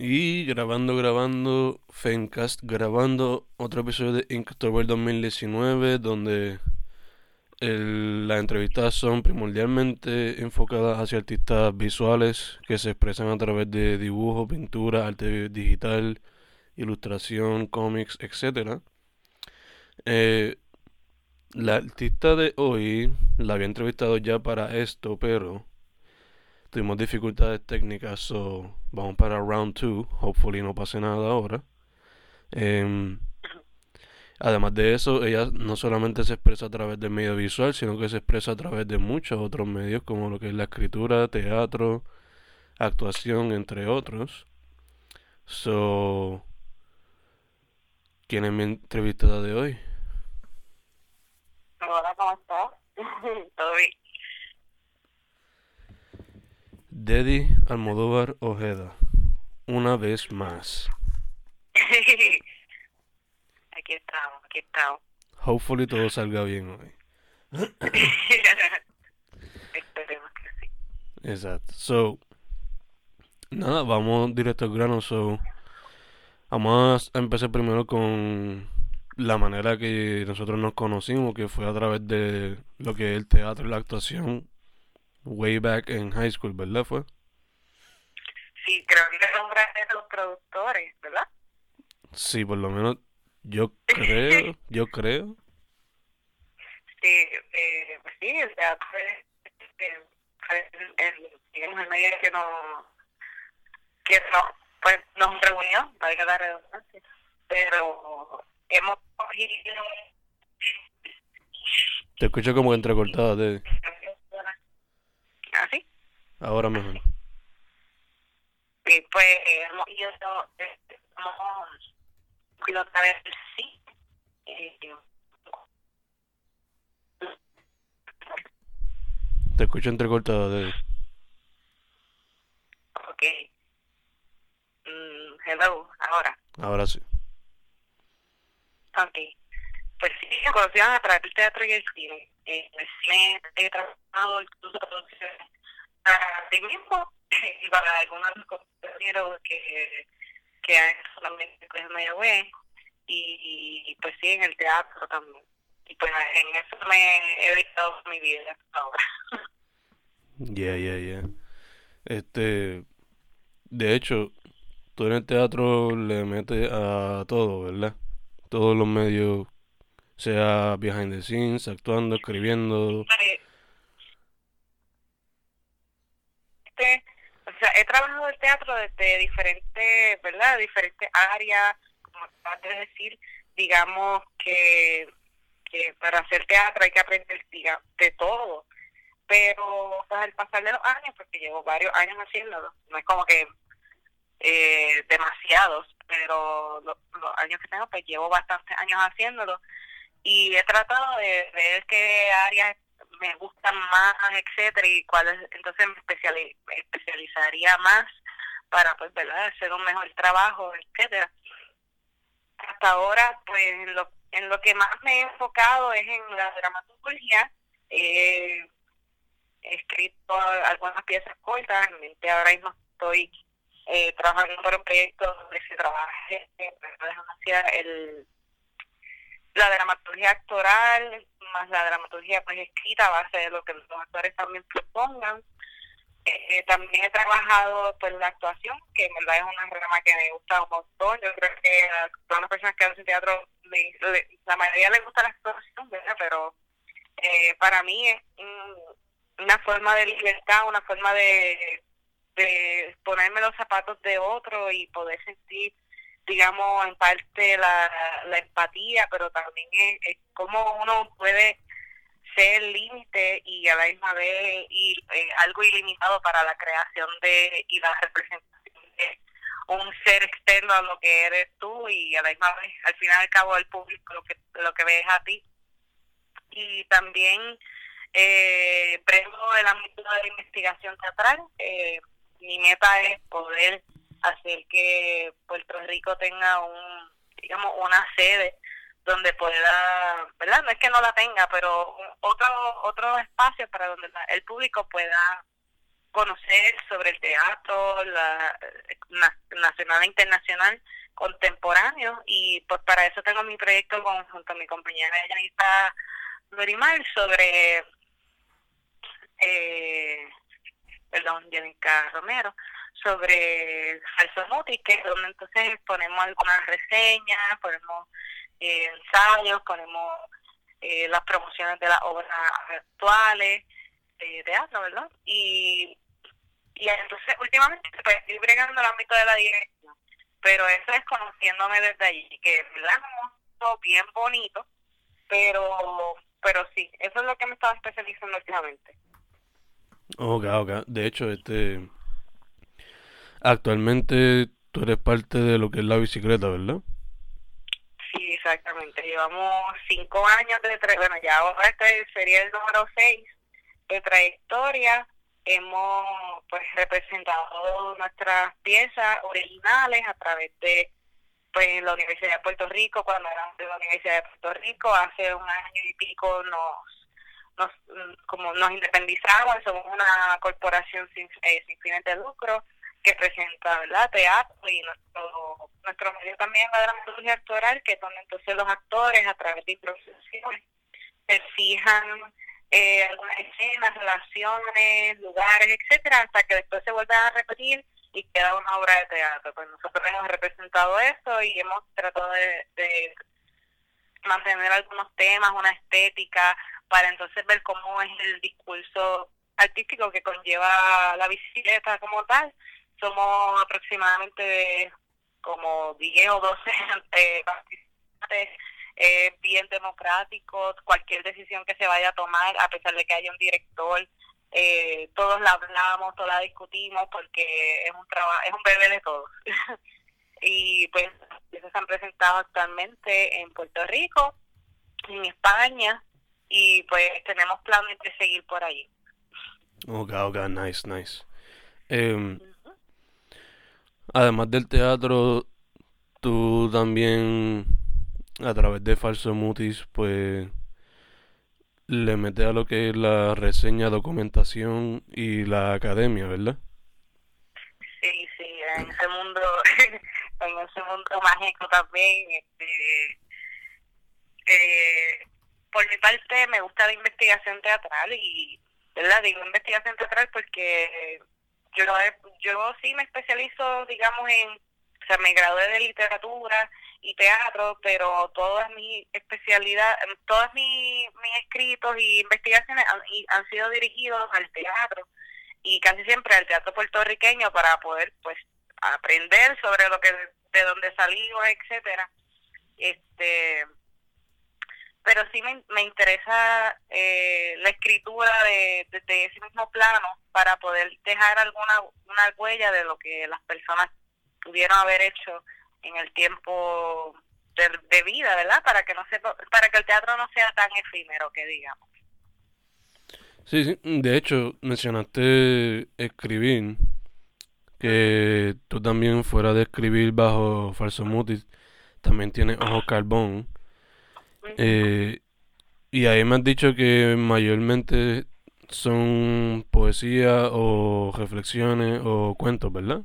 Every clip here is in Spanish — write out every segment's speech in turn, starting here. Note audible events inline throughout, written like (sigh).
Y grabando, grabando, Fencast, grabando otro episodio de Inktober 2019, donde el, las entrevistas son primordialmente enfocadas hacia artistas visuales que se expresan a través de dibujo, pintura, arte digital, ilustración, cómics, etc. Eh, la artista de hoy la había entrevistado ya para esto, pero tuvimos dificultades técnicas, so vamos para round 2. Hopefully no pase nada ahora. Em, además de eso, ella no solamente se expresa a través del medio visual, sino que se expresa a través de muchos otros medios, como lo que es la escritura, teatro, actuación, entre otros. So, ¿quién es mi entrevistada de hoy? Hola, ¿cómo estás? (laughs) Todo bien. Dedi Almodóvar Ojeda, una vez más. (laughs) aquí estamos, aquí estamos. Hopefully todo salga bien hoy. (laughs) Esperemos que sí. Exacto. So, nada, vamos directo al grano. So, vamos a empezar primero con la manera que nosotros nos conocimos, que fue a través de lo que es el teatro y la actuación way back en high school, ¿verdad? Fue. Sí, creo que el nombre de los productores, ¿verdad? Sí, por lo menos yo creo, (laughs) yo creo. Sí, eh, pues sí, el teatro es eh, fue el, medio que nos, que no, pues, nos reunió, valga la redundancia, pero hemos cogido Te escucho como entrecortada, Dedi. Así Ahora mejor. y pues eh, hemos ido otra vez sí eh, Te escucho entrecortada, Dedi. ok mm, hello ahora Ahora sí. ok pues sí conocían a través del teatro y el cine eh, el cine he trabajado incluso producciones para ti mismo (laughs) y para algunos compañeros que que han pues, en Mayagüez y, y pues sí en el teatro también y pues en eso me he dedicado mi vida hasta ahora (laughs) Yeah, yeah, yeah. Este, de hecho, tú en el teatro le metes a todo, ¿verdad? Todos los medios, sea behind the scenes, actuando, escribiendo. Este, o sea, he trabajado el teatro desde diferentes, ¿verdad? Diferentes áreas, como acabas de decir, digamos que, que para hacer teatro hay que aprender diga, de todo, pero pues, al pasar de los años, porque llevo varios años haciéndolo, no es como que eh, demasiados, pero lo- los años que tengo, pues llevo bastantes años haciéndolo y he tratado de ver qué áreas me gustan más, etcétera, y cuáles, entonces me especiali- me especializaría más para, pues, ¿verdad?, hacer un mejor trabajo, etcétera. Hasta ahora, pues, en lo, en lo que más me he enfocado es en la dramaturgia. Eh, he escrito algunas piezas cortas, en mente ahora mismo estoy eh, trabajando por un proyecto donde se trabaje eh, el la dramaturgia actoral más la dramaturgia pues escrita a base de lo que los actores también propongan Eh, también he trabajado pues la actuación que en verdad es una rama que me gusta un montón yo creo que a todas las personas que hacen teatro le- la mayoría les gusta la actuación ¿verdad? pero eh, para mí es un- una forma de libertad una forma de de ponerme los zapatos de otro y poder sentir digamos, en parte la, la empatía, pero también es, es cómo uno puede ser límite y a la misma vez y, eh, algo ilimitado para la creación de y la representación de un ser externo a lo que eres tú y a la misma vez, al final y al cabo, el público lo que, lo que ves a ti. Y también eh, prendo el ámbito de la investigación teatral. Eh, mi meta es poder hacer que Puerto Rico tenga un, digamos, una sede donde pueda, ¿verdad? No es que no la tenga, pero otro otro espacio para donde el público pueda conocer sobre el teatro la, nacional e internacional contemporáneo y pues para eso tengo mi proyecto con, junto a mi compañera Yanita Lorimar sobre eh, perdón, Janica Romero sobre Falso Mutis, que es donde entonces ponemos algunas reseñas, ponemos eh, ensayos, ponemos eh, las promociones de las obras actuales de teatro, ¿verdad? Y, y entonces últimamente pues, estoy bregando el ámbito de la dirección, pero eso es conociéndome desde allí, que es un bien bonito, pero pero sí, eso es lo que me estaba especializando últimamente. Ok, ok. De hecho, este Actualmente tú eres parte de lo que es la bicicleta, ¿verdad? Sí, exactamente. Llevamos cinco años de bueno, ya ahora este sería el número seis de trayectoria. Hemos pues representado nuestras piezas originales a través de pues la Universidad de Puerto Rico, cuando éramos de la Universidad de Puerto Rico, hace un año y pico nos nos como nos independizamos, somos una corporación sin, eh, sin fines de lucro que presenta ¿verdad? teatro y nuestro, nuestro medio también la dramaturgia actoral, que es donde entonces los actores a través de improvisaciones se fijan eh, algunas escenas, relaciones, lugares, etcétera, hasta que después se vuelve a repetir y queda una obra de teatro. Pues nosotros hemos representado eso y hemos tratado de, de mantener algunos temas, una estética, para entonces ver cómo es el discurso artístico que conlleva la bicicleta como tal somos aproximadamente como 10 o 12 (laughs) eh, participantes bien democráticos, cualquier decisión que se vaya a tomar, a pesar de que haya un director, eh, todos la hablamos, todos la discutimos, porque es un trabajo, es un bebé de todos. (laughs) y pues se han presentado actualmente en Puerto Rico, en España, y pues tenemos planes de seguir por ahí. Ok, ok, nice, nice. Em, Además del teatro, tú también, a través de Falso Mutis, pues le metes a lo que es la reseña, documentación y la academia, ¿verdad? Sí, sí, en ese mundo, (laughs) en ese mundo mágico también, este, eh, por mi parte me gusta la investigación teatral y, ¿verdad? Digo investigación teatral porque yo, yo sí me especializo, digamos, en, o sea, me gradué de literatura y teatro, pero todas mis especialidades, todos mis, mis escritos y investigaciones han, han sido dirigidos al teatro y casi siempre al teatro puertorriqueño para poder, pues, aprender sobre lo que de dónde salimos, etcétera. Este, pero sí me, me interesa eh, la escritura de, de, ese mismo plano para poder dejar alguna una huella de lo que las personas pudieron haber hecho en el tiempo de, vida, ¿verdad? Para que no se, para que el teatro no sea tan efímero que digamos. Sí, sí, de hecho mencionaste escribir, que tú también fuera de escribir bajo Falso Mutis, también tienes Ojo Carbón, eh, y ahí me has dicho que mayormente son poesía o reflexiones o cuentos, ¿verdad?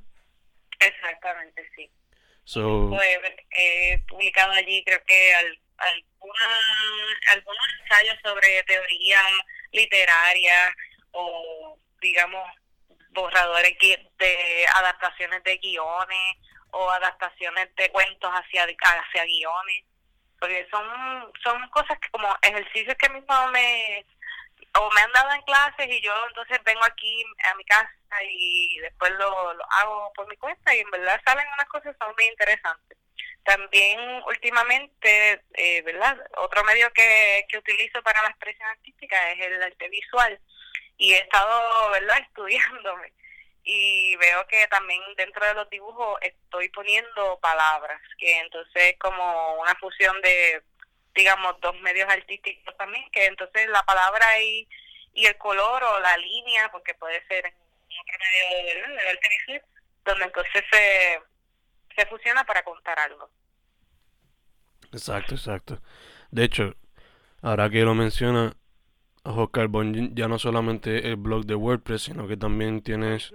Exactamente, sí. he publicado allí creo que al, algunos ensayos sobre teoría literaria o digamos borradores de adaptaciones de guiones o adaptaciones de cuentos hacia, hacia guiones porque son son cosas que como ejercicios que mismo me o me han dado en clases y yo entonces vengo aquí a mi casa y después lo, lo hago por mi cuenta y en verdad salen unas cosas son muy interesantes. También últimamente, eh, ¿verdad? Otro medio que, que utilizo para la expresión artística es el arte visual y he estado, ¿verdad?, (laughs) estudiándome y veo que también dentro de los dibujos estoy poniendo palabras, que entonces es como una fusión de, digamos, dos medios artísticos también, que entonces la palabra y, y el color o la línea, porque puede ser en otro medio de, arte donde entonces se, se fusiona para contar algo. Exacto, exacto. De hecho, ahora que lo menciona, Ojo Carbón ya no solamente el blog de WordPress, sino que también tienes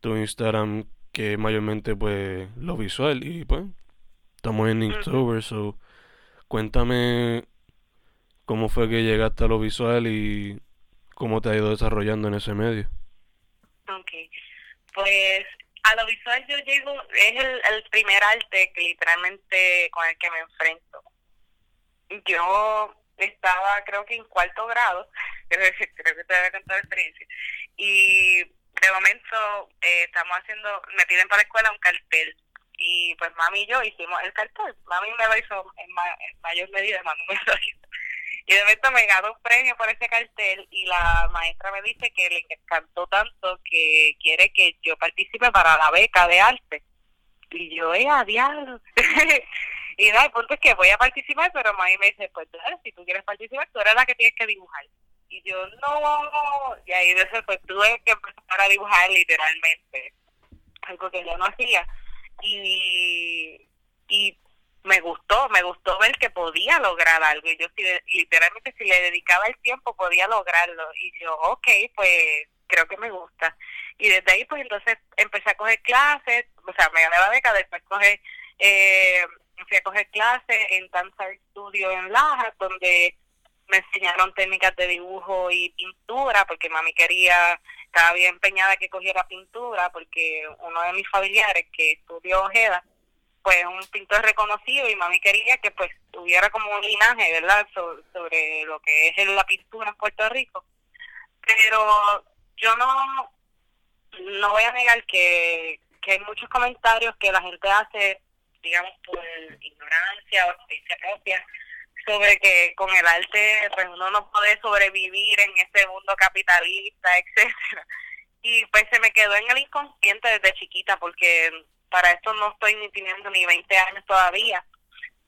tu Instagram que mayormente pues lo visual y pues estamos en Inktober, so cuéntame cómo fue que llegaste a lo visual y cómo te ha ido desarrollando en ese medio. Ok, pues a lo visual yo llego, es el, el primer arte que literalmente con el que me enfrento. Yo estaba creo que en cuarto grado, (laughs) creo, que te voy a contar la experiencia, y de momento eh, estamos haciendo, me piden para la escuela un cartel, y pues mami y yo hicimos el cartel, mami me lo hizo en, mayor medida, mami me lo hizo. Y de momento me ganó un premio por ese cartel y la maestra me dice que le encantó tanto que quiere que yo participe para la beca de arte. Y yo, eh, diablo. (laughs) Y no, el punto es que voy a participar, pero mami me dice, pues dale, si tú quieres participar, tú eres la que tienes que dibujar. Y yo, no, y ahí de eso pues tuve que empezar a dibujar literalmente, algo que yo no hacía. Y, y me gustó, me gustó ver que podía lograr algo. Y yo si, literalmente si le dedicaba el tiempo podía lograrlo. Y yo, ok, pues creo que me gusta. Y desde ahí pues entonces empecé a coger clases, o sea, me gané la beca, después coger eh, fui a coger clases en Danza Studio en Laja, donde me enseñaron técnicas de dibujo y pintura, porque mami quería, estaba bien empeñada que cogiera pintura, porque uno de mis familiares que estudió Ojeda, pues un pintor reconocido y mami quería que pues tuviera como un linaje, ¿verdad?, sobre, lo que es la pintura en Puerto Rico. Pero yo no, no voy a negar que, que hay muchos comentarios que la gente hace digamos, por ignorancia o experiencia propia, sobre que con el arte pues uno no puede sobrevivir en ese mundo capitalista, (laughs) etcétera. Y pues se me quedó en el inconsciente desde chiquita porque para esto no estoy ni teniendo ni 20 años todavía.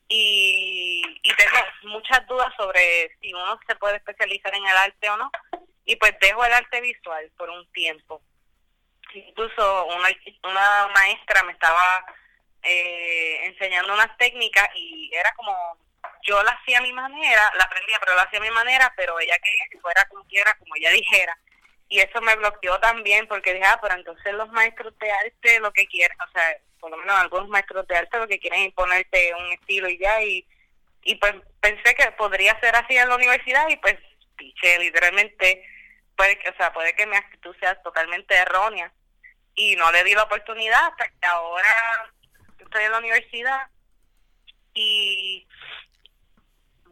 Y, y tengo muchas dudas sobre si uno se puede especializar en el arte o no. Y pues dejo el arte visual por un tiempo. Incluso una, una maestra me estaba eh, enseñando unas técnicas y era como, yo la hacía a mi manera, la aprendía, pero la hacía a mi manera, pero ella quería que fuera como quiera, como ella dijera. Y eso me bloqueó también porque dije, ah, pero entonces los maestros de arte lo que quieren, o sea, por lo menos algunos maestros de arte lo que quieren es imponerte un estilo y ya, y, y pues pensé que podría ser así en la universidad y pues piché, literalmente, puede que, o sea, puede que mi actitud sea totalmente errónea y no le di la oportunidad hasta que ahora estoy en la universidad y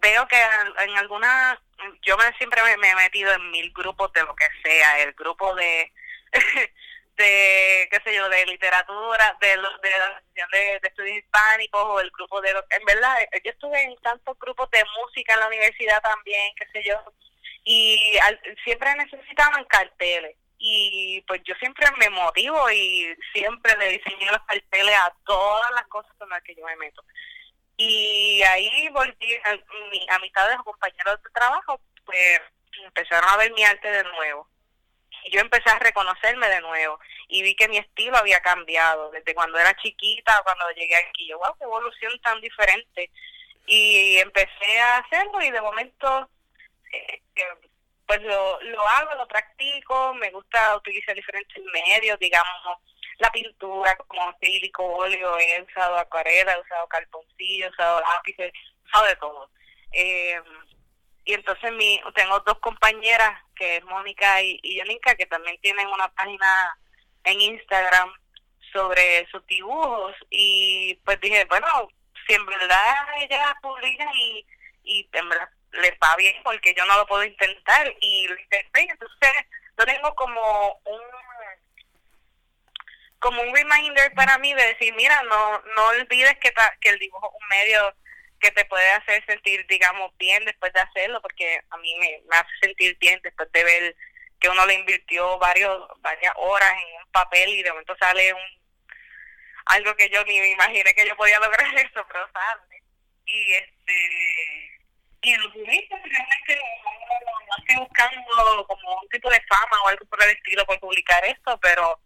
veo que en, algunas, yo me, siempre me, he metido en mil grupos de lo que sea, el grupo de, (laughs) de qué sé yo, de literatura, de, de la asociación de, estudios hispánicos o el grupo de, en verdad, yo estuve en tantos grupos de música en la universidad también, qué sé yo, y siempre necesitaban carteles y pues yo siempre me motivo y siempre le diseño los carteles a todas las cosas con las que yo me meto. Y ahí volví a, mi, a mitad de los compañeros de trabajo, pues empezaron a ver mi arte de nuevo. Y yo empecé a reconocerme de nuevo y vi que mi estilo había cambiado desde cuando era chiquita, cuando llegué aquí. Yo, wow, qué evolución tan diferente. Y empecé a hacerlo y de momento eh, pues lo, lo hago, lo practico, me gusta utilizar diferentes medios, digamos, la pintura como acrílico, óleo, he usado acuarela, he usado cartoncillo, he usado lápices, he usado de todo. Eh, y entonces mi, tengo dos compañeras, que es Mónica y, y que también tienen una página en Instagram sobre sus dibujos y pues dije, bueno, si en verdad ellas publican y, y en verdad les va bien porque yo no lo puedo intentar y lo intenté entonces yo tengo como un como un reminder para mí de decir mira no no olvides que que el dibujo es un medio que te puede hacer sentir digamos bien después de hacerlo porque a mí me, hace sentir bien después de ver que uno le invirtió varios varias horas en un papel y de momento sale un algo que yo ni me imaginé que yo podía lograr (laughs) eso, pero sale. Y este y lo publico realmente no, estoy buscando como un tipo de fama o algo por el estilo por publicar esto, pero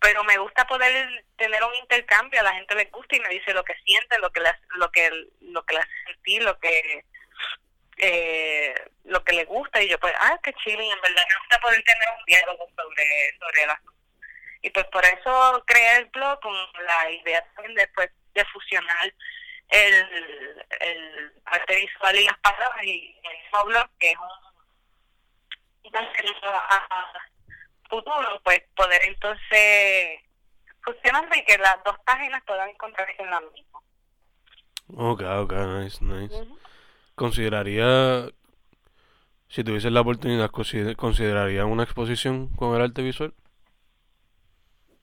pero me gusta poder tener un intercambio, a la gente le gusta y me dice lo que siente, lo que le, lo que lo que le hace sentir, lo que eh, lo que le gusta y yo pues, ah, qué chile, en verdad me gusta poder tener un diálogo sobre, sobre el Y pues por eso creé el blog con la idea también de, pues, de fusionar el, el arte visual y las palabras y el mismo blog que es un, a, futuro, pues poder entonces fusionarme y que las dos páginas puedan encontrarse en la misma. Ok, ok, nice, nice. ¿Consideraría, si tuviese la oportunidad, consideraría una exposición con el arte visual?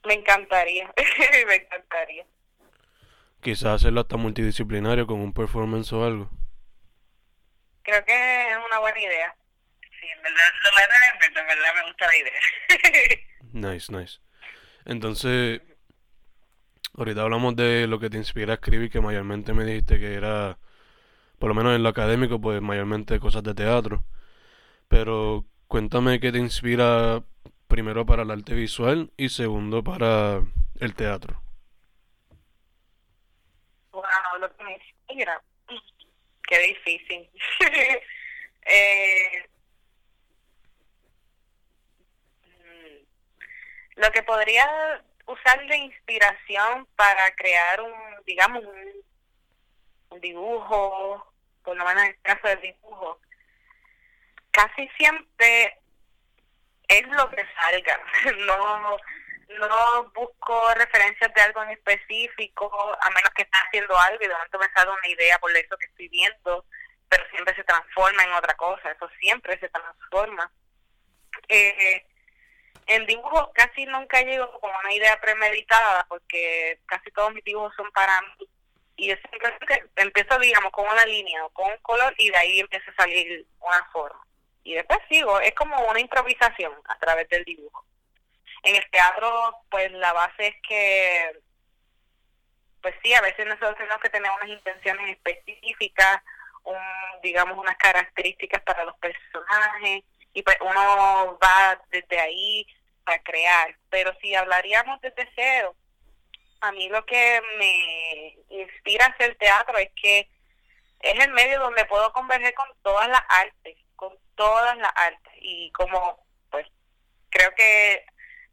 Me encantaría, (laughs) me encantaría. Quizás hacerlo hasta multidisciplinario con un performance o algo. Creo que es una buena idea. Sí, en verdad, lo en verdad me gusta la idea. (laughs) nice, nice. Entonces, ahorita hablamos de lo que te inspira a escribir, que mayormente me dijiste que era por lo menos en lo académico, pues mayormente cosas de teatro. Pero cuéntame qué te inspira primero para el arte visual y segundo para el teatro. Wow, lo que me inspira. (clears throat) Qué difícil. (laughs) eh, mm, lo que podría usar de inspiración para crear un, digamos, un dibujo por lo menos en el caso del dibujo, casi siempre es lo que salga. (laughs) No, no busco referencias de algo en específico, a menos que esté haciendo algo y de momento me salga una idea por eso que estoy viendo, pero siempre se transforma en otra cosa, eso siempre se transforma. Eh, en dibujo casi nunca llego con una idea premeditada, porque casi todos mis dibujos son para mí y yo siempre empiezo, digamos, con una línea o con un color y de ahí empieza a salir una forma. Y después sigo, es como una improvisación a través del dibujo. En el teatro, pues la base es que, pues sí, a veces nosotros tenemos que tener unas intenciones específicas, un, digamos, unas características para los personajes, y pues uno va desde ahí a crear. Pero si hablaríamos desde cero, a mí lo que me inspira a hacer teatro es que es el medio donde puedo converger con todas las artes, con todas las artes. Y como, pues, creo que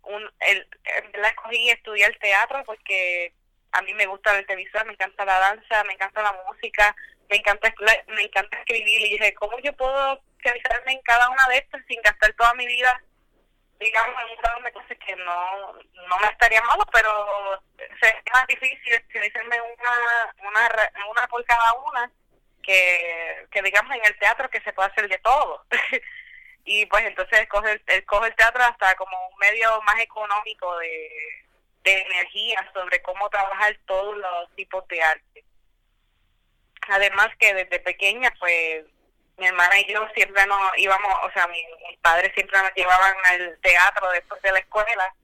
un, el, la escogí estudiar teatro porque a mí me gusta el televisión, me encanta la danza, me encanta la música, me encanta me encanta escribir y dije, ¿cómo yo puedo realizarme en cada una de estas sin gastar toda mi vida digamos, en un grado me cosas que no, no me estaría malo, pero sería más difícil escribirme una, una, una por cada una que, que digamos en el teatro que se puede hacer de todo. (laughs) y pues entonces coge el, coge el teatro hasta como un medio más económico de, de energía sobre cómo trabajar todos los tipos de arte. Además que desde pequeña pues mi hermana y yo siempre nos íbamos, o sea, mis, padres siempre nos llevaban al teatro después de la escuela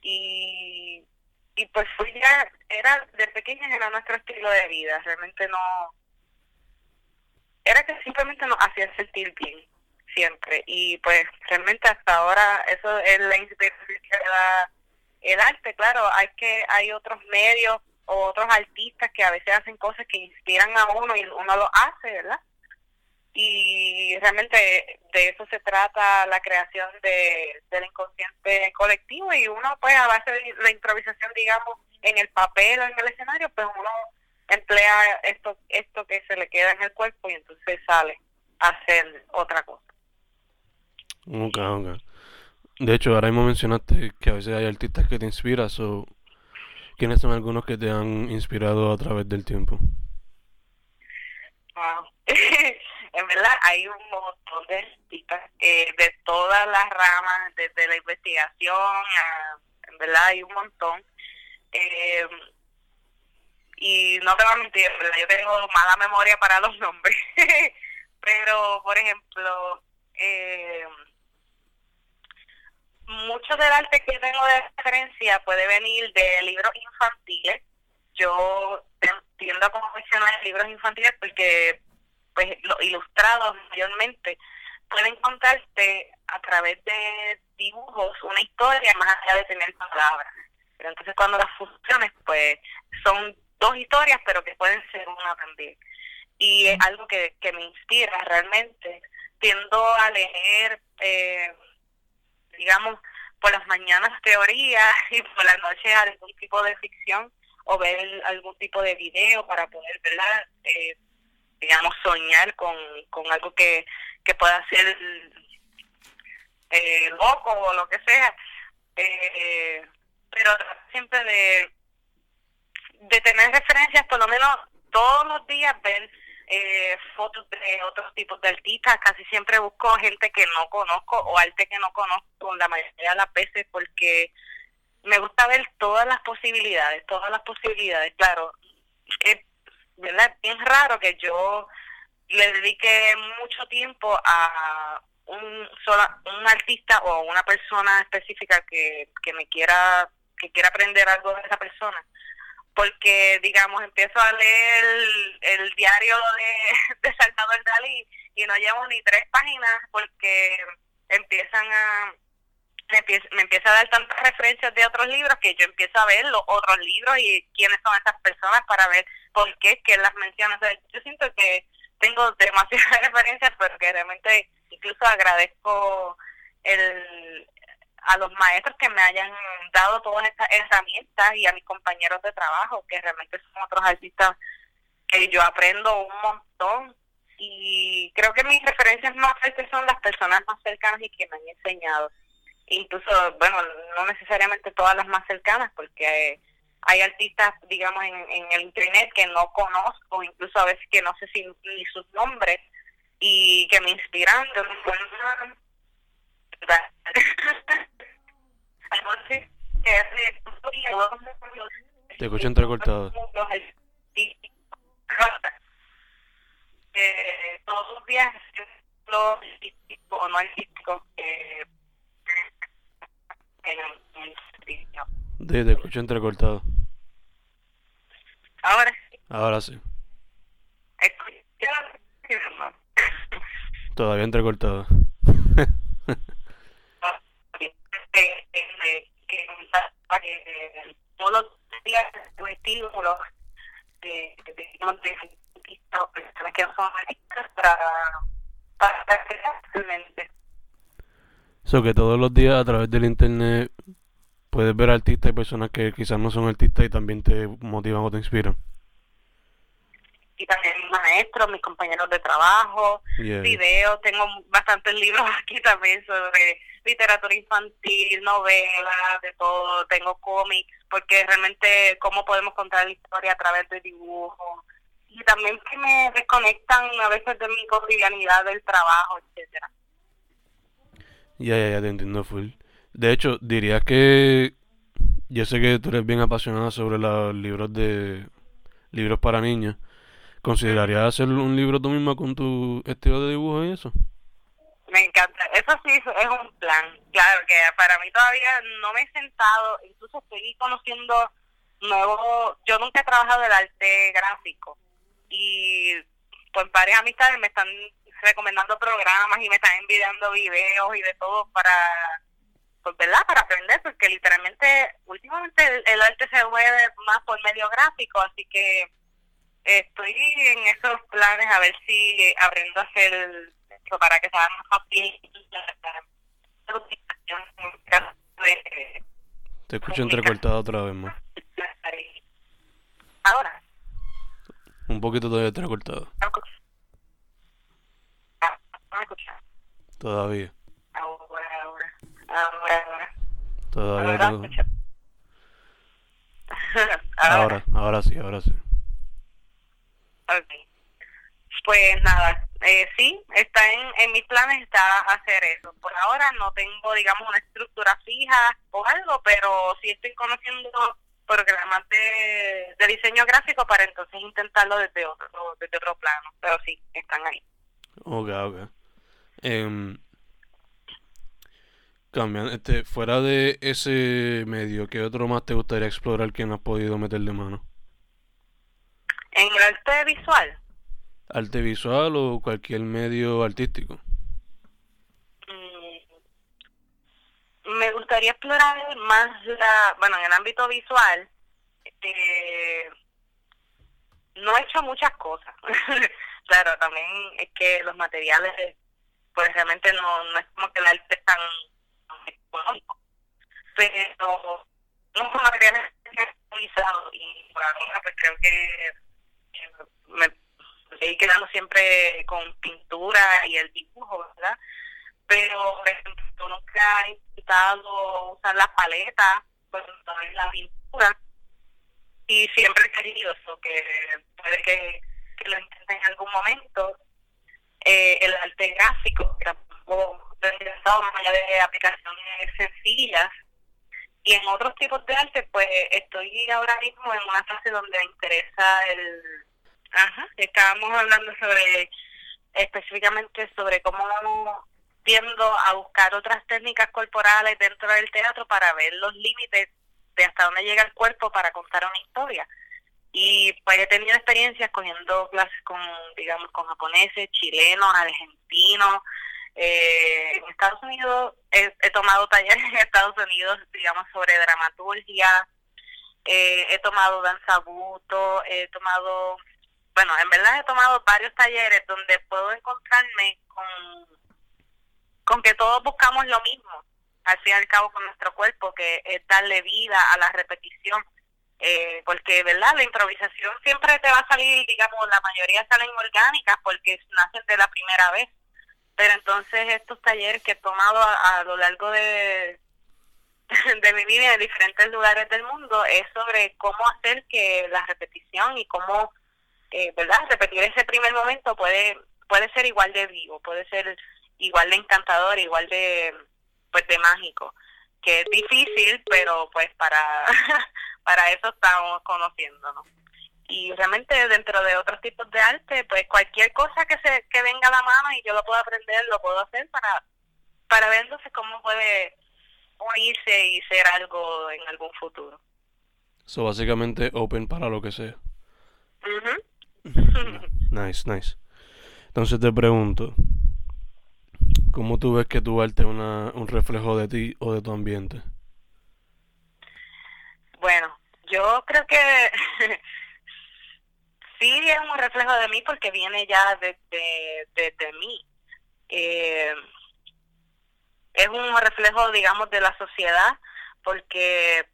y, y pues fui ya, era de pequeña era nuestro estilo de vida, realmente no, era que simplemente nos hacía sentir bien, siempre, y pues realmente hasta ahora eso es la inspiración que da el arte, claro, hay que, hay otros medios o otros artistas que a veces hacen cosas que inspiran a uno y uno lo hace, ¿verdad? Y realmente de eso se trata la creación de, del inconsciente colectivo y uno pues a base de la improvisación digamos en el papel o en el escenario pues uno emplea esto esto que se le queda en el cuerpo y entonces sale a hacer otra cosa. Ok, ok. de hecho ahora mismo mencionaste que a veces hay artistas que te inspiran o quiénes son algunos que te han inspirado a través del tiempo wow (laughs) en verdad hay un montón de artistas eh, de todas las ramas, desde la investigación, en verdad hay un montón. Eh, y no te voy a mentir, yo tengo mala memoria para los (laughs) nombres, pero por ejemplo, eh, mucho del arte que tengo de referencia puede venir de libros infantiles. Yo tiendo a confeccionar libros infantiles porque pues los ilustrados mayormente pueden contarte a través de dibujos una historia más allá de tener palabras. Pero entonces cuando las fusiones pues son dos historias pero que pueden ser una también. Y es algo que, que me inspira realmente. Tiendo a leer, eh, digamos, por las mañanas teoría (laughs) y por las noches algún tipo de ficción o ver algún tipo de video para poder, ¿verdad? Eh, digamos, soñar con, con algo que, que pueda ser eh, loco o lo que sea. Eh, pero siempre de, de tener referencias, por lo menos todos los días, ver eh, fotos de otros tipos de artistas. Casi siempre busco gente que no conozco o arte que no conozco la mayoría de las veces porque me gusta ver todas las posibilidades, todas las posibilidades. Claro, es, ¿verdad? bien raro que yo le dedique mucho tiempo a un sola, un artista o una persona específica que, que me quiera que quiera aprender algo de esa persona porque digamos empiezo a leer el, diario de, (laughs) de Salvador Dalí y no llevo ni tres páginas porque empiezan a me empieza, a dar tantas referencias de otros libros que yo empiezo a ver los otros libros y quiénes son esas personas para ver por qué que las menciona. yo siento que tengo demasiadas (laughs) referencias, pero que realmente incluso agradezco el, a los maestros que me hayan dado todas estas herramientas y a mis compañeros de trabajo, que realmente son otros artistas que yo aprendo un montón. Y creo que mis referencias más fuertes son las personas más cercanas y que me han enseñado. Incluso, bueno, no necesariamente todas las más cercanas, porque hay artistas, digamos, en, en el internet que no conozco, incluso a veces que no sé si, ni sus nombres, y que me inspiran de una forma (laughs) te escucho entrecortado. Eh, todos los días lo artístico no artístico que te escucho entrecortado. Ahora sí. Ahora sí. Todavía entrecortado. todos los días estímulos de, personas que son artistas para, para crear. So que todos los días a través del internet puedes ver artistas y personas que quizás no son artistas y también te motivan o te inspiran. Y también mis maestros, mis compañeros de trabajo, videos, tengo bastantes libros (laughs) aquí también sobre literatura infantil, novelas, de todo, tengo cómics, porque realmente cómo podemos contar la historia a través de dibujos y también que me desconectan a veces de mi cotidianidad del trabajo, etcétera. Ya, ya, ya te entiendo full. De hecho, diría que yo sé que tú eres bien apasionada sobre los libros de libros para niños. ¿Considerarías hacer un libro tú misma con tu estilo de dibujo y eso? Me encanta. Eso sí es un plan. Claro que para mí todavía no me he sentado, incluso estoy conociendo nuevos. Yo nunca he trabajado el arte gráfico y pues varias amistades me están recomendando programas y me están enviando videos y de todo para pues verdad para aprender porque literalmente últimamente el, el arte se mueve más por medio gráfico así que estoy en esos planes a ver si aprendo a hacer esto para que sea más fácil. Te escucho entrecortado otra vez más. Ahora. Un poquito todavía entrecortado ah, ¿No me escuchas? todavía ahora ahora ahora ahora todavía (laughs) ahora, ahora ahora sí ahora sí Ok. Pues nada, eh, sí, está en, en mis planes está hacer eso. Por ahora no tengo, digamos, una estructura fija o algo, pero sí estoy conociendo programas de, de diseño gráfico para entonces intentarlo desde otro, desde otro plano. Pero sí, están ahí. Ok, ok. Eh, Cambian, este, fuera de ese medio, ¿qué otro más te gustaría explorar que no has podido meterle mano? En el arte visual. Arte visual o cualquier medio artístico. Mm, me gustaría explorar más la, bueno, en el ámbito visual, eh, no he hecho muchas cosas. (laughs) claro, también es que los materiales, pues realmente no, no es como que el arte es tan económico. Pero no materiales utilizados y por ahora pues creo que, me estoy quedando siempre con pintura y el dibujo, ¿verdad? Pero, por ejemplo, nunca he intentado usar la paleta cuando en la pintura y siempre he querido eso, que puede que, que lo intenten en algún momento. Eh, el arte gráfico, que tampoco más allá de aplicaciones sencillas. Y en otros tipos de arte, pues estoy ahora mismo en una fase donde me interesa el... Ajá, estábamos hablando sobre, específicamente sobre cómo tiendo a buscar otras técnicas corporales dentro del teatro para ver los límites de hasta dónde llega el cuerpo para contar una historia. Y pues he tenido experiencias cogiendo clases con, digamos, con japoneses, chilenos, argentinos. Eh, en Estados Unidos he, tomado talleres en Estados Unidos, digamos, sobre dramaturgia. Eh, he tomado danza buto, he tomado, bueno, en verdad he tomado varios talleres donde puedo encontrarme con, con que todos buscamos lo mismo al fin y al cabo con nuestro cuerpo, que es darle vida a la repetición. Eh, porque, ¿verdad? La improvisación siempre te va a salir, digamos, la mayoría salen orgánicas porque nacen de la primera vez. Pero entonces estos talleres que he tomado a, lo largo de, (laughs) de mi vida en diferentes lugares del mundo es sobre cómo hacer que la repetición y cómo, eh, ¿verdad? Repetir ese primer momento puede, puede ser igual de vivo, puede ser igual de encantador, igual de pues de mágico, que es difícil, pero pues para, (laughs) para eso estamos conociéndonos. Y realmente dentro de otros tipos de arte, pues cualquier cosa que se que venga a la mano y yo lo puedo aprender, lo puedo hacer para, para ver entonces cómo puede unirse y ser algo en algún futuro. So, básicamente open para lo que sea. (laughs) nice, nice. Entonces te pregunto, ¿Cómo tú ves que tu arte es una, un reflejo de ti o de tu ambiente? Bueno, yo creo que (laughs) sí es un reflejo de mí porque viene ya desde de, mí. Eh, es un reflejo, digamos, de la sociedad porque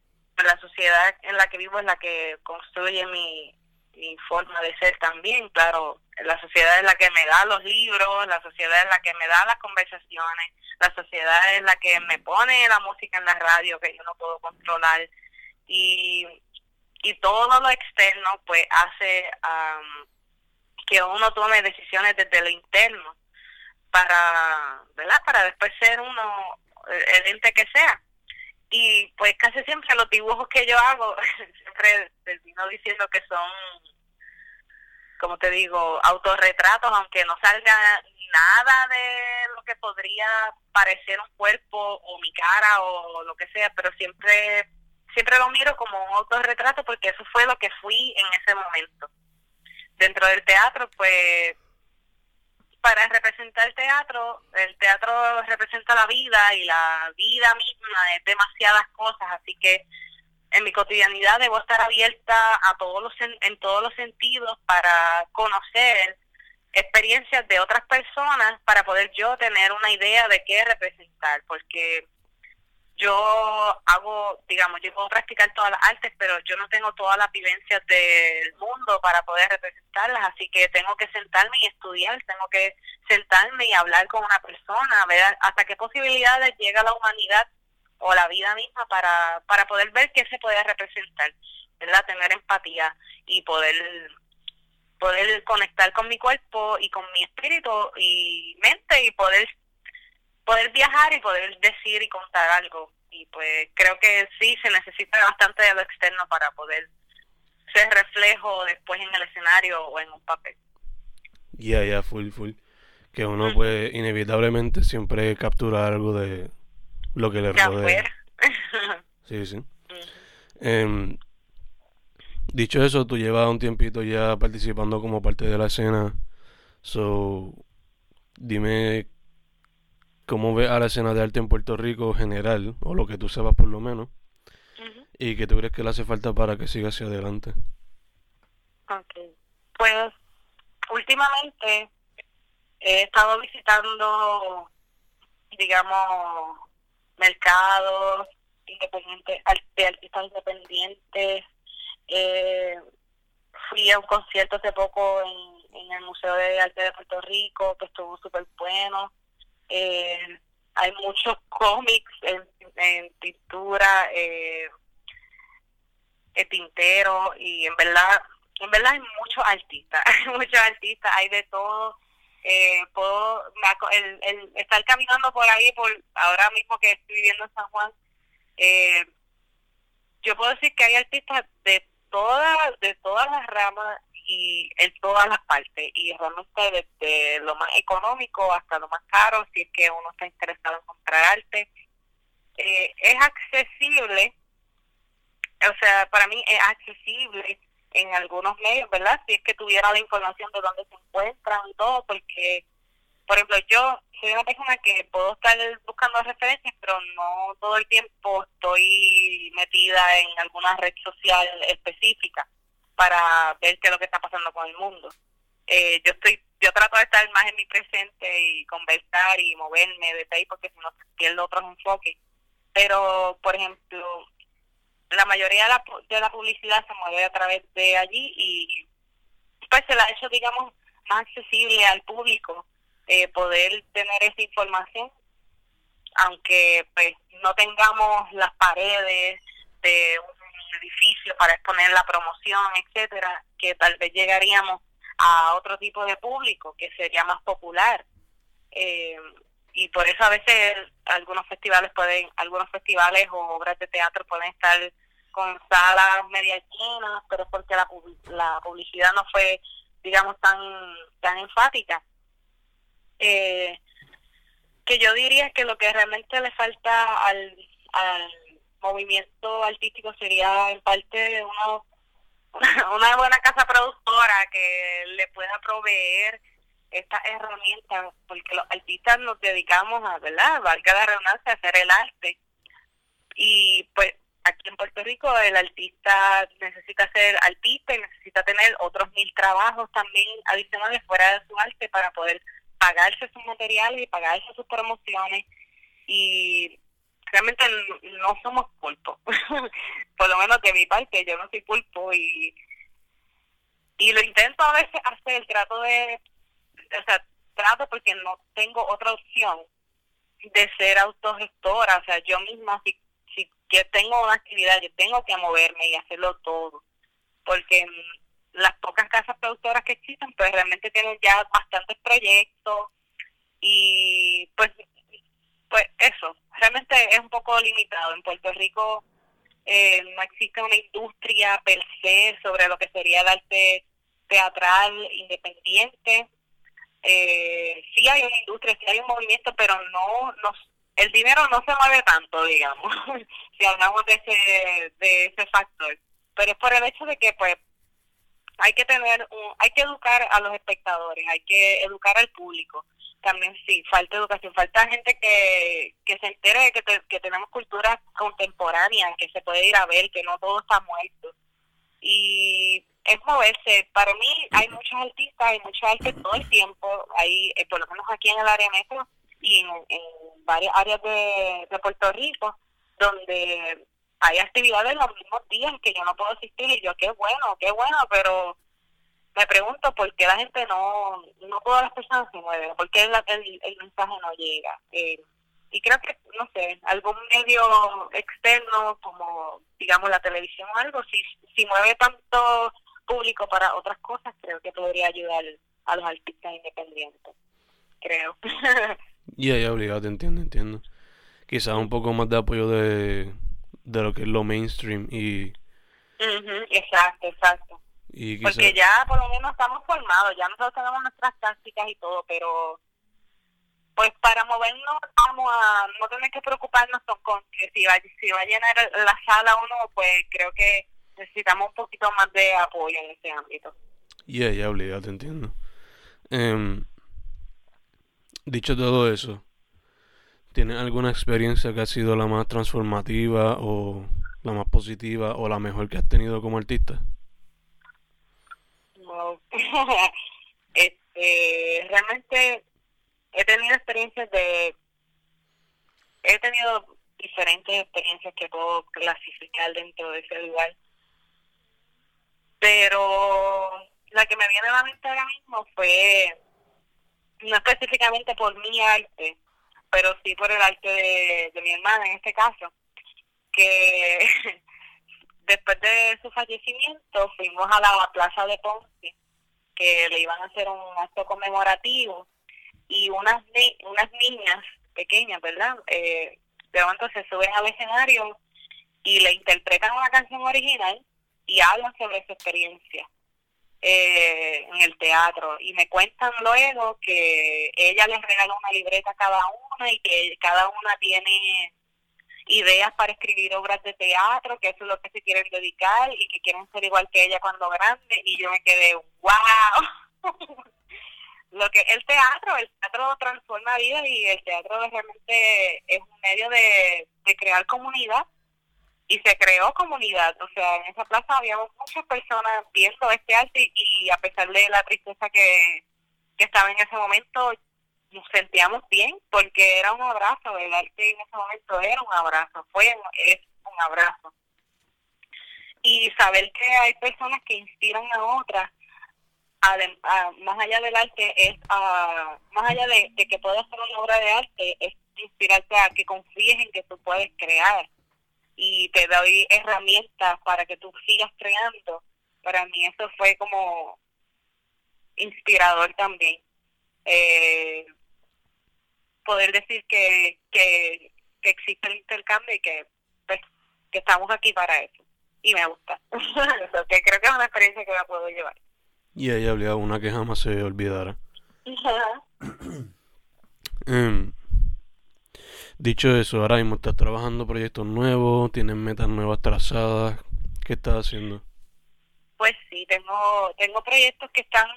la sociedad en la que vivo es la que construye mi, mi forma de ser también, claro, la sociedad es la que me da los libros, la sociedad es la que me da las conversaciones, la sociedad es la que me pone la música en la radio que yo no puedo controlar y, y todo lo externo pues hace que uno tome decisiones desde lo interno para. Para después ser uno el ente que sea y pues casi siempre los dibujos que yo hago (laughs) siempre termino diciendo que son como te digo autorretratos aunque no salga nada de lo que podría parecer un cuerpo o mi cara o lo que sea pero siempre siempre lo miro como un autorretrato porque eso fue lo que fui en ese momento. Dentro del teatro pues para representar el teatro, el teatro representa la vida y la vida misma es demasiadas cosas, así que en mi cotidianidad debo estar abierta a todos los en todos los sentidos para conocer experiencias de otras personas para poder yo tener una idea de qué representar, porque yo hago, digamos, yo puedo practicar todas las artes, pero yo no tengo todas las vivencias del mundo para poder representarlas, así que tengo que sentarme y estudiar, tengo que sentarme y hablar con una persona, ver hasta qué posibilidades llega la humanidad o la vida misma para, para poder ver qué se puede representar, ¿verdad? Tener empatía y poder poder conectar con mi cuerpo y con mi espíritu y mente y poder poder viajar y poder decir y contar algo. Y pues creo que sí se necesita bastante de lo externo para poder ser reflejo después en el escenario o en un papel. Ya, ya, full, full. Que uno puede inevitablemente siempre capturar algo de, lo que le de rodea. (laughs) Sí, sí. Em, dicho eso, tú llevas un tiempito ya participando como parte de la escena. So, dime cómo ves a la escena de arte en Puerto Rico general, o lo que tú sepas por lo menos, y qué tú crees que le hace falta para que siga hacia adelante. Ok. Pues últimamente he estado visitando, digamos, mercados independientes, de artistas independientes. Eh, fui a un concierto hace poco en, en el Museo de Arte de Puerto Rico, que estuvo súper bueno. Eh, hay muchos cómics en, en pintura, eh, tintero, y en verdad en verdad hay muchos artistas, (laughs) muchos artistas, hay de todo. Eh, puedo el estar caminando por ahí, por ahora mismo que estoy viviendo en San Juan, eh, yo puedo decir que hay artistas de todas de todas las ramas y en todas las partes y realmente desde lo más económico hasta lo más caro si es que uno está interesado en comprar arte eh, es accesible o sea para mí es accesible en algunos medios, ¿verdad? Si es que tuviera la información de dónde se encuentran y todo, porque, por ejemplo, yo soy una persona que puedo estar buscando referencias, pero no todo el tiempo estoy metida en alguna red social específica para ver qué es lo que está pasando con el mundo. Eh, yo estoy, yo trato de estar más en mi presente y conversar y moverme desde ahí porque si no pierdo otros enfoques. Pero, por ejemplo, la mayoría de la, de la publicidad se mueve a través de allí y pues se la ha hecho, digamos, más accesible al público eh, poder tener esa información, aunque pues no tengamos las paredes de un edificio para exponer la promoción, etcétera, que tal vez llegaríamos a otro tipo de público que sería más popular. Eh, y por eso a veces algunos festivales pueden, algunos festivales o obras de teatro pueden estar con salas media llenas, pero es porque la, la publicidad no fue, digamos, tan, tan enfática. Eh, que yo diría que lo que realmente le falta al, al movimiento artístico sería en parte uno, (laughs) una buena casa productora que le pueda proveer estas herramientas, porque los artistas nos dedicamos a, ¿verdad? Valga la redundancia, a hacer el arte. Y pues aquí en Puerto Rico el artista necesita ser artista y necesita tener otros mil trabajos también adicionales fuera de su arte para poder pagarse sus materiales y pagarse sus promociones. Y realmente no somos pulpo. (laughs) Por lo menos de mi parte, yo no soy pulpo y y lo intento a veces hacer, trato de, o sea, trato porque no tengo otra opción de ser autogestora, o sea, yo misma si, si que tengo una actividad, yo tengo que moverme y hacerlo todo, porque las pocas casas productoras que existen, pues realmente tienen ya bastantes proyectos y pues, pues eso, realmente es un poco limitado. En Puerto Rico eh, no existe una industria per se sobre lo que sería el arte teatral independiente. Eh, sí hay una industria, sí hay un movimiento, pero no, no el dinero no se mueve tanto, digamos, (laughs) si hablamos de ese, de ese factor. Pero es por el hecho de que, pues, hay que tener, un, hay que educar a los espectadores, hay que educar al público. También sí, falta educación, falta gente que, que se entere de que, te- que tenemos cultura contemporánea, que se puede ir a ver, que no todo está muerto. Y es moverse. Para mí hay muchos artistas, hay mucho arte todo el tiempo, hay, eh, por lo menos aquí en el área metro y en, en varias áreas de, de Puerto Rico, donde hay actividades los mismos días que yo no puedo asistir y yo qué bueno, qué bueno, pero me pregunto por qué la gente no, no todas las personas se mueven, por qué la- el, el mensaje no llega. Eh, y creo que, no sé, algún medio externo como, digamos, la televisión o algo, si, si mueve tanto público para otras cosas, creo que podría ayudar a los artistas independientes, creo. (laughs) Y ahí obligado, entiendo, entiendo. Quizás un poco más de apoyo de, de lo que es lo mainstream y, Ujú, exacto, exacto. Y. Porque ya por lo menos estamos formados, ya nosotros tenemos nuestras tácticas y todo, pero pues para movernos vamos a no tener que preocuparnos con que si va, si va a llenar la sala o no, pues creo que necesitamos un poquito más de apoyo en ese ámbito. Y yeah, ya obligado, te entiendo. Em, dicho todo eso, ¿tienes alguna experiencia que ha sido la más transformativa o la más positiva o la mejor que has tenido como artista? (laughs) este, realmente he tenido experiencias de... He tenido diferentes experiencias que puedo clasificar dentro de ese lugar. Pero la que me viene a la mente ahora mismo fue, no específicamente por mi arte, pero sí por el arte de, de mi hermana en este caso, que (laughs) después de su fallecimiento fuimos a la plaza de Ponce, que le iban a hacer un acto conmemorativo y unas, unas niñas pequeñas, ¿verdad? Eh, de momento se suben al escenario y le interpretan una canción original y hablan sobre su experiencia eh, en el teatro. Y me cuentan luego que ella les regaló una libreta a cada una y que cada una tiene ideas para escribir obras de teatro, que eso es lo que se quieren dedicar y que quieren ser igual que ella cuando grande. Y yo me quedé, wow. (laughs) lo que el teatro, el teatro transforma vidas y el teatro realmente es un medio de, crear comunidad y se creó comunidad, o sea, en esa plaza habíamos muchas personas viendo este arte y, a pesar de la tristeza que, que estaba en ese momento, nos sentíamos bien porque era un abrazo, el arte en ese momento era un abrazo, fue es un abrazo. Y saber que hay personas que inspiran a otras más allá del arte, es más allá de, que puedas hacer una obra de arte, es inspirarte a que confíes en que tú puedes crear y te doy herramientas para que tú sigas creando. Para mí eso fue como inspirador también. Eh, poder decir que, que, existe el intercambio y que, pues, que estamos aquí para eso. Y me gusta. (laughs) que creo que es una experiencia que me puedo llevar. Y ella hablaba una que jamás se olvidara. Em, dicho eso, ahora mismo estás trabajando proyectos nuevos, tienes metas nuevas trazadas. ¿Qué estás haciendo? Pues sí, tengo tengo proyectos que están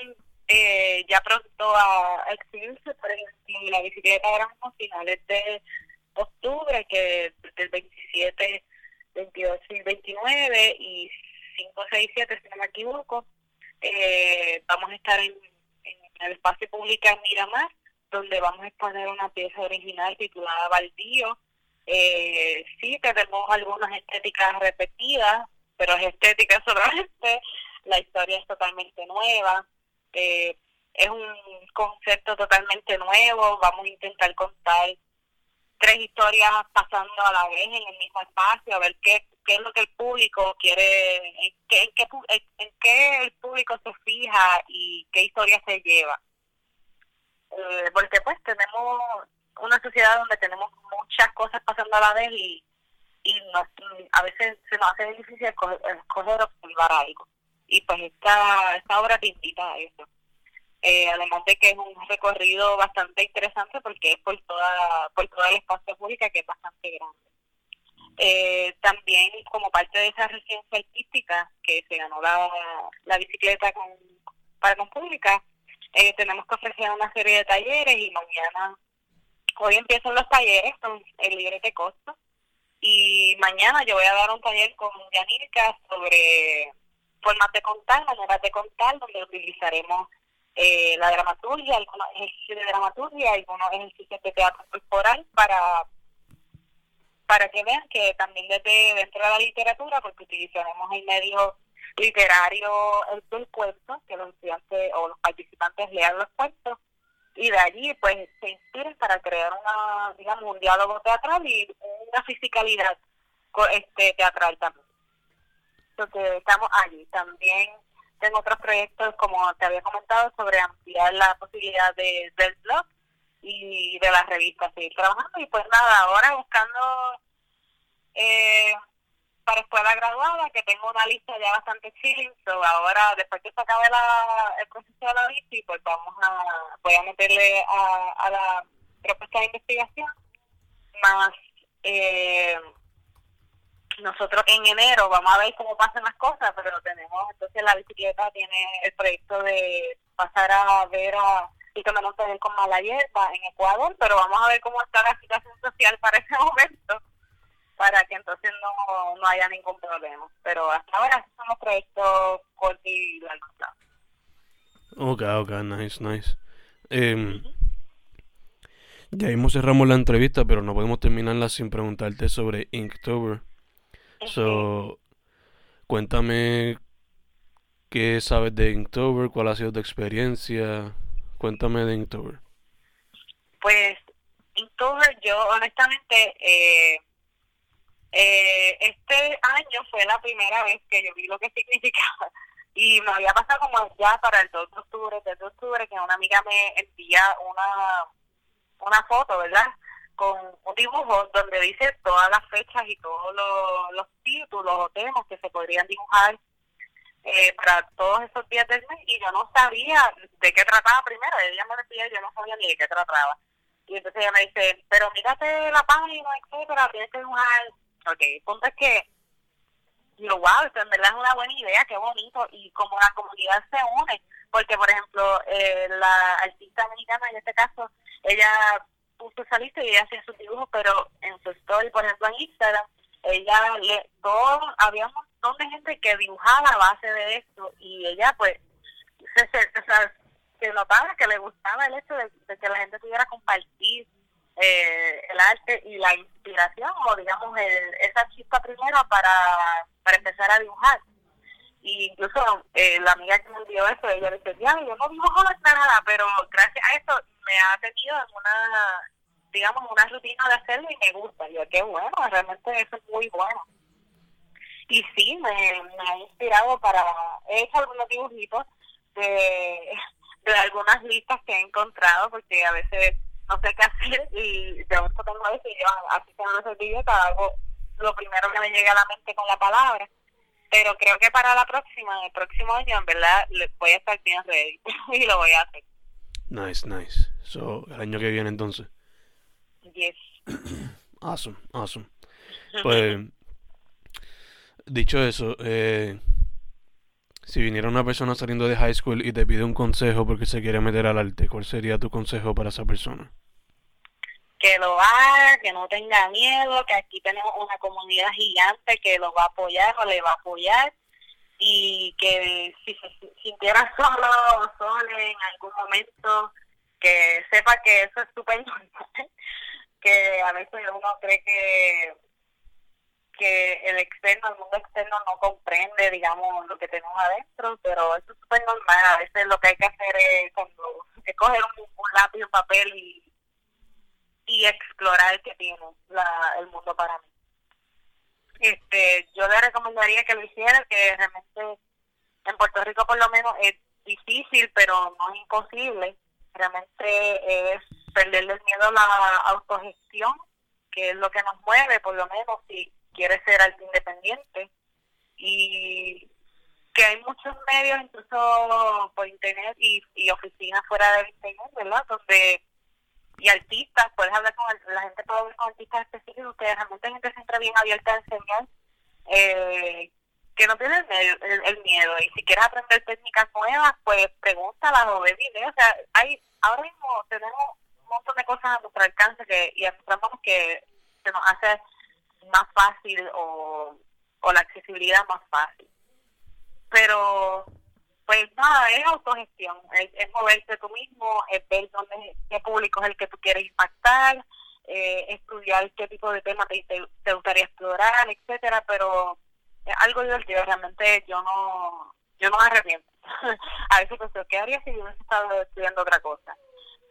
eh, ya pronto a, exhibirse, por ejemplo, la bicicleta ahora mismo finales de octubre, que del 27, 28 y 29 y 5, 6, 7, si no me equivoco eh, vamos a estar en, el espacio público Miramar, donde vamos a exponer una pieza original titulada Baldío. Eh, sí, tenemos algunas estéticas repetidas, pero es estética solamente. La historia es totalmente nueva. Eh, es un concepto totalmente nuevo. Vamos a intentar contar tres historias pasando a la vez en el mismo espacio, a ver qué qué es lo que el público quiere, en qué, en qué, el público se fija y qué historia se lleva. Eh, porque pues tenemos una sociedad donde tenemos muchas cosas pasando a la vez y, y a veces se nos hace difícil escoger, escoger observar algo. Y pues esta, esta obra te invita a eso. Eh, además de que es un recorrido bastante interesante porque es por toda por todo el espacio público que es bastante grande. Eh, también como parte de esa residencia artística que se ganó la, la bicicleta con, para con pública, eh, tenemos que ofrecer una serie de talleres y mañana, hoy empiezan los talleres, son el libre de costo, y mañana yo voy a dar un taller con Yanica sobre formas de contar, maneras de contar, donde utilizaremos eh, la dramaturgia, algunos ejercicios de dramaturgia, algunos ejercicios de teatro corporal para para que vean que también desde dentro de la literatura, porque utilizaremos el medio literario del cuento, que los estudiantes o los participantes lean los cuentos, y de allí pues se inspiren para crear una, digamos, un diálogo teatral y una fisicalidad este teatral también. Entonces estamos allí. También tengo otros proyectos, como te había comentado, sobre ampliar la posibilidad de, del blog y de las revistas, seguir trabajando. Y pues nada, ahora buscando eh, para escuela graduada, que tengo una lista ya bastante chilling, so ahora después que se acabe la, el proceso de la bici, pues vamos a, voy a meterle a, a la propuesta de investigación, más eh, nosotros en enero vamos a ver cómo pasan las cosas, pero tenemos, entonces la bicicleta tiene el proyecto de pasar a ver a y que me tener con mala hierba en Ecuador, pero vamos a ver cómo está la situación social para ese (laughs) momento, para que entonces no, no haya ningún problema. Pero hasta ahora son los proyectos cortos y largo plazo. Ok, ok, nice, nice. Eh, ya mismo cerramos la entrevista, pero no podemos terminarla sin preguntarte sobre Inktober. So, cuéntame qué sabes de Inktober, cuál ha sido tu experiencia. Cuéntame de Inktober. Pues Inktober, yo honestamente, eh, eh, este año fue la primera vez que yo vi lo que (laughs) significaba. Y me había pasado como ya para el 2 de octubre, 3 de octubre, que una amiga me envía una, una foto, ¿verdad? Con un dibujo donde dice todas las fechas y todos los, los títulos o temas que se podrían dibujar eh, para todos esos días del mes y yo no sabía de qué trataba primero. Ella me decía, yo no sabía ni de qué trataba. Y entonces ella me dice, pero mírate la página, etcétera, tienes que dibujar. Ok, el punto es que digo, wow, esto en verdad es una buena idea, qué bonito, y como la comunidad se une, porque por ejemplo, eh, la artista americana en este caso, ella puso esa lista y ella hacía sus dibujos, pero en su story, por ejemplo en Instagram, ella, le, todo, había un montón de gente que dibujaba a base de esto, y ella pues, se, se, o sea, que notaba que le gustaba el hecho de, que la gente pudiera compartir eh, el arte y la inspiración o digamos el, esa chispa primero para, para empezar a dibujar. Y incluso eh, la amiga que me envió eso ella dice ya yo no dibujo nada pero gracias a eso me ha tenido en una digamos una rutina de hacerlo y me gusta. Yo qué bueno realmente eso es muy bueno. Y sí me, me ha inspirado para he hecho algunos dibujitos de, de algunas listas que he encontrado porque a veces no sé qué hacer y de pronto tengo eso y yo así que no sé hago lo primero que me llega a la mente con la palabra. Pero creo que para la próxima el próximo año en verdad voy a estar bien ready (laughs) y lo voy a hacer. Nice nice. So el año que viene entonces yes (clears throat) awesome awesome. Pues dicho eso eh si viniera una persona saliendo de high school y te pide un consejo porque se quiere meter al arte, ¿cuál sería tu consejo para esa persona? Que lo haga, que no tenga miedo, que aquí tenemos una comunidad gigante que lo va a apoyar o le va a apoyar. Y que si se sintiera solo o sola en algún momento, que sepa que eso es súper (laughs) normal, que a veces uno cree que que el externo, el mundo externo no comprende, digamos, lo que tenemos adentro, pero eso es súper normal. A veces lo que hay que hacer es, cuando, es coger un, lápiz, un papel y, y explorar que tiene la, el mundo para mí. Este, yo le recomendaría que lo hiciera, que realmente en Puerto Rico por lo menos es difícil, pero no es imposible. Realmente es perderle el miedo a la autogestión, que es lo que nos mueve, por lo menos si quiere ser algo independiente y que hay muchos medios, incluso por internet y, oficinas fuera del internet, ¿verdad? Donde y artistas, puedes hablar con la gente, puede hablar con artistas específicos que realmente gente siempre bien abierta a enseñar, eh, que no tienen el, el, miedo. Y si quieres aprender técnicas nuevas, pues pregúntalas o ve videos. O sea, hay, ahora mismo tenemos montón de cosas a nuestro alcance que y a que se nos hace más fácil o, o la accesibilidad más fácil. Pero, pues nada, es autogestión, es, es moverte tú mismo, es ver dónde, qué público es el que tú quieres impactar, eh, estudiar qué tipo de tema te, te, gustaría explorar, etcétera, pero es algo divertido, realmente yo no, yo no me arrepiento. (laughs) a veces pensé, ¿qué haría si yo hubiese estado estudiando otra cosa?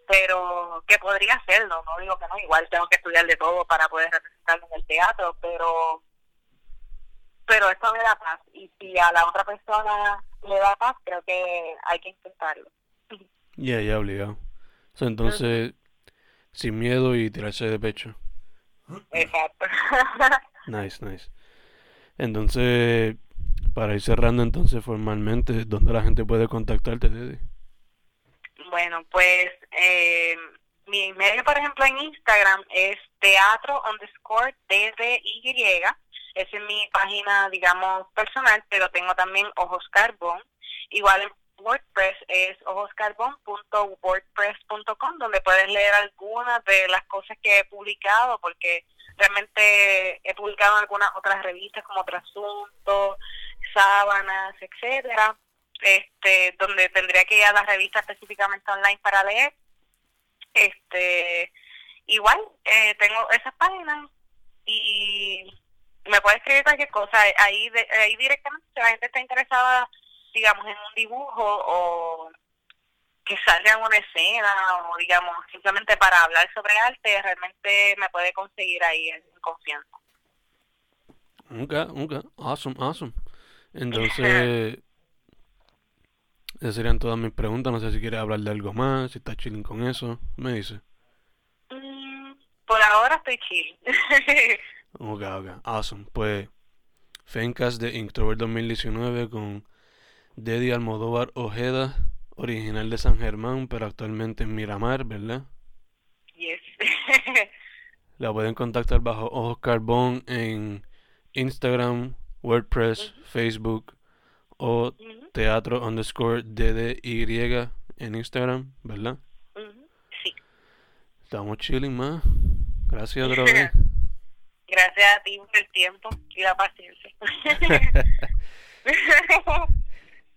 Pero que podría hacerlo, no digo que no, igual tengo que estudiar de todo para poder representarlo en el teatro, pero pero esto me da paz y si a la otra persona le da paz, creo que hay que intentarlo. (laughs) Ya, ya, obligado. entonces, sin miedo y tirarse de pecho. Exacto. (laughs) nice, nice. Entonces, para ir cerrando entonces formalmente, ¿dónde la gente puede contactarte, Teddy? Bueno, pues eh, mi medio, por ejemplo, en Instagram es teatro underscore DDY. Esa es mi página, digamos, personal, pero tengo también Ojos Carbón. Igual en WordPress es ojoscarbón.wordpress.com, donde puedes leer algunas de las cosas que he publicado, porque realmente he publicado en algunas otras revistas como Trasunto, Sábanas, etcétera, este, donde tendría que ir a la revista específicamente online para leer. Este, igual, eh, tengo esas páginas y me puede escribir cualquier cosa. Ahí, ahí directamente, si la gente está interesada, digamos, en un dibujo o que salga en una escena o, digamos, simplemente para hablar sobre arte, realmente me puede conseguir ahí en confianza. Ok, ok, awesome, awesome. (laughs) Entonces, esas serían todas mis preguntas. No sé si quieres hablar de algo más, si estás chilling con eso. Me dice. Mm, por ahora estoy chill. (laughs) ok, ok, awesome. Pues, Fencast de Inktober 2019 con Deddy Almodóvar Ojeda, original de San Germán, pero actualmente en Miramar, ¿verdad? Yes. (laughs) La pueden contactar bajo Ojos Carbón en Instagram, WordPress, Facebook o teatro underscore DDY en Instagram, ¿verdad? Sí. Estamos chilling más. Gracias otra (laughs) vez. Gracias a ti por el tiempo y la paciencia. (laughs) (laughs)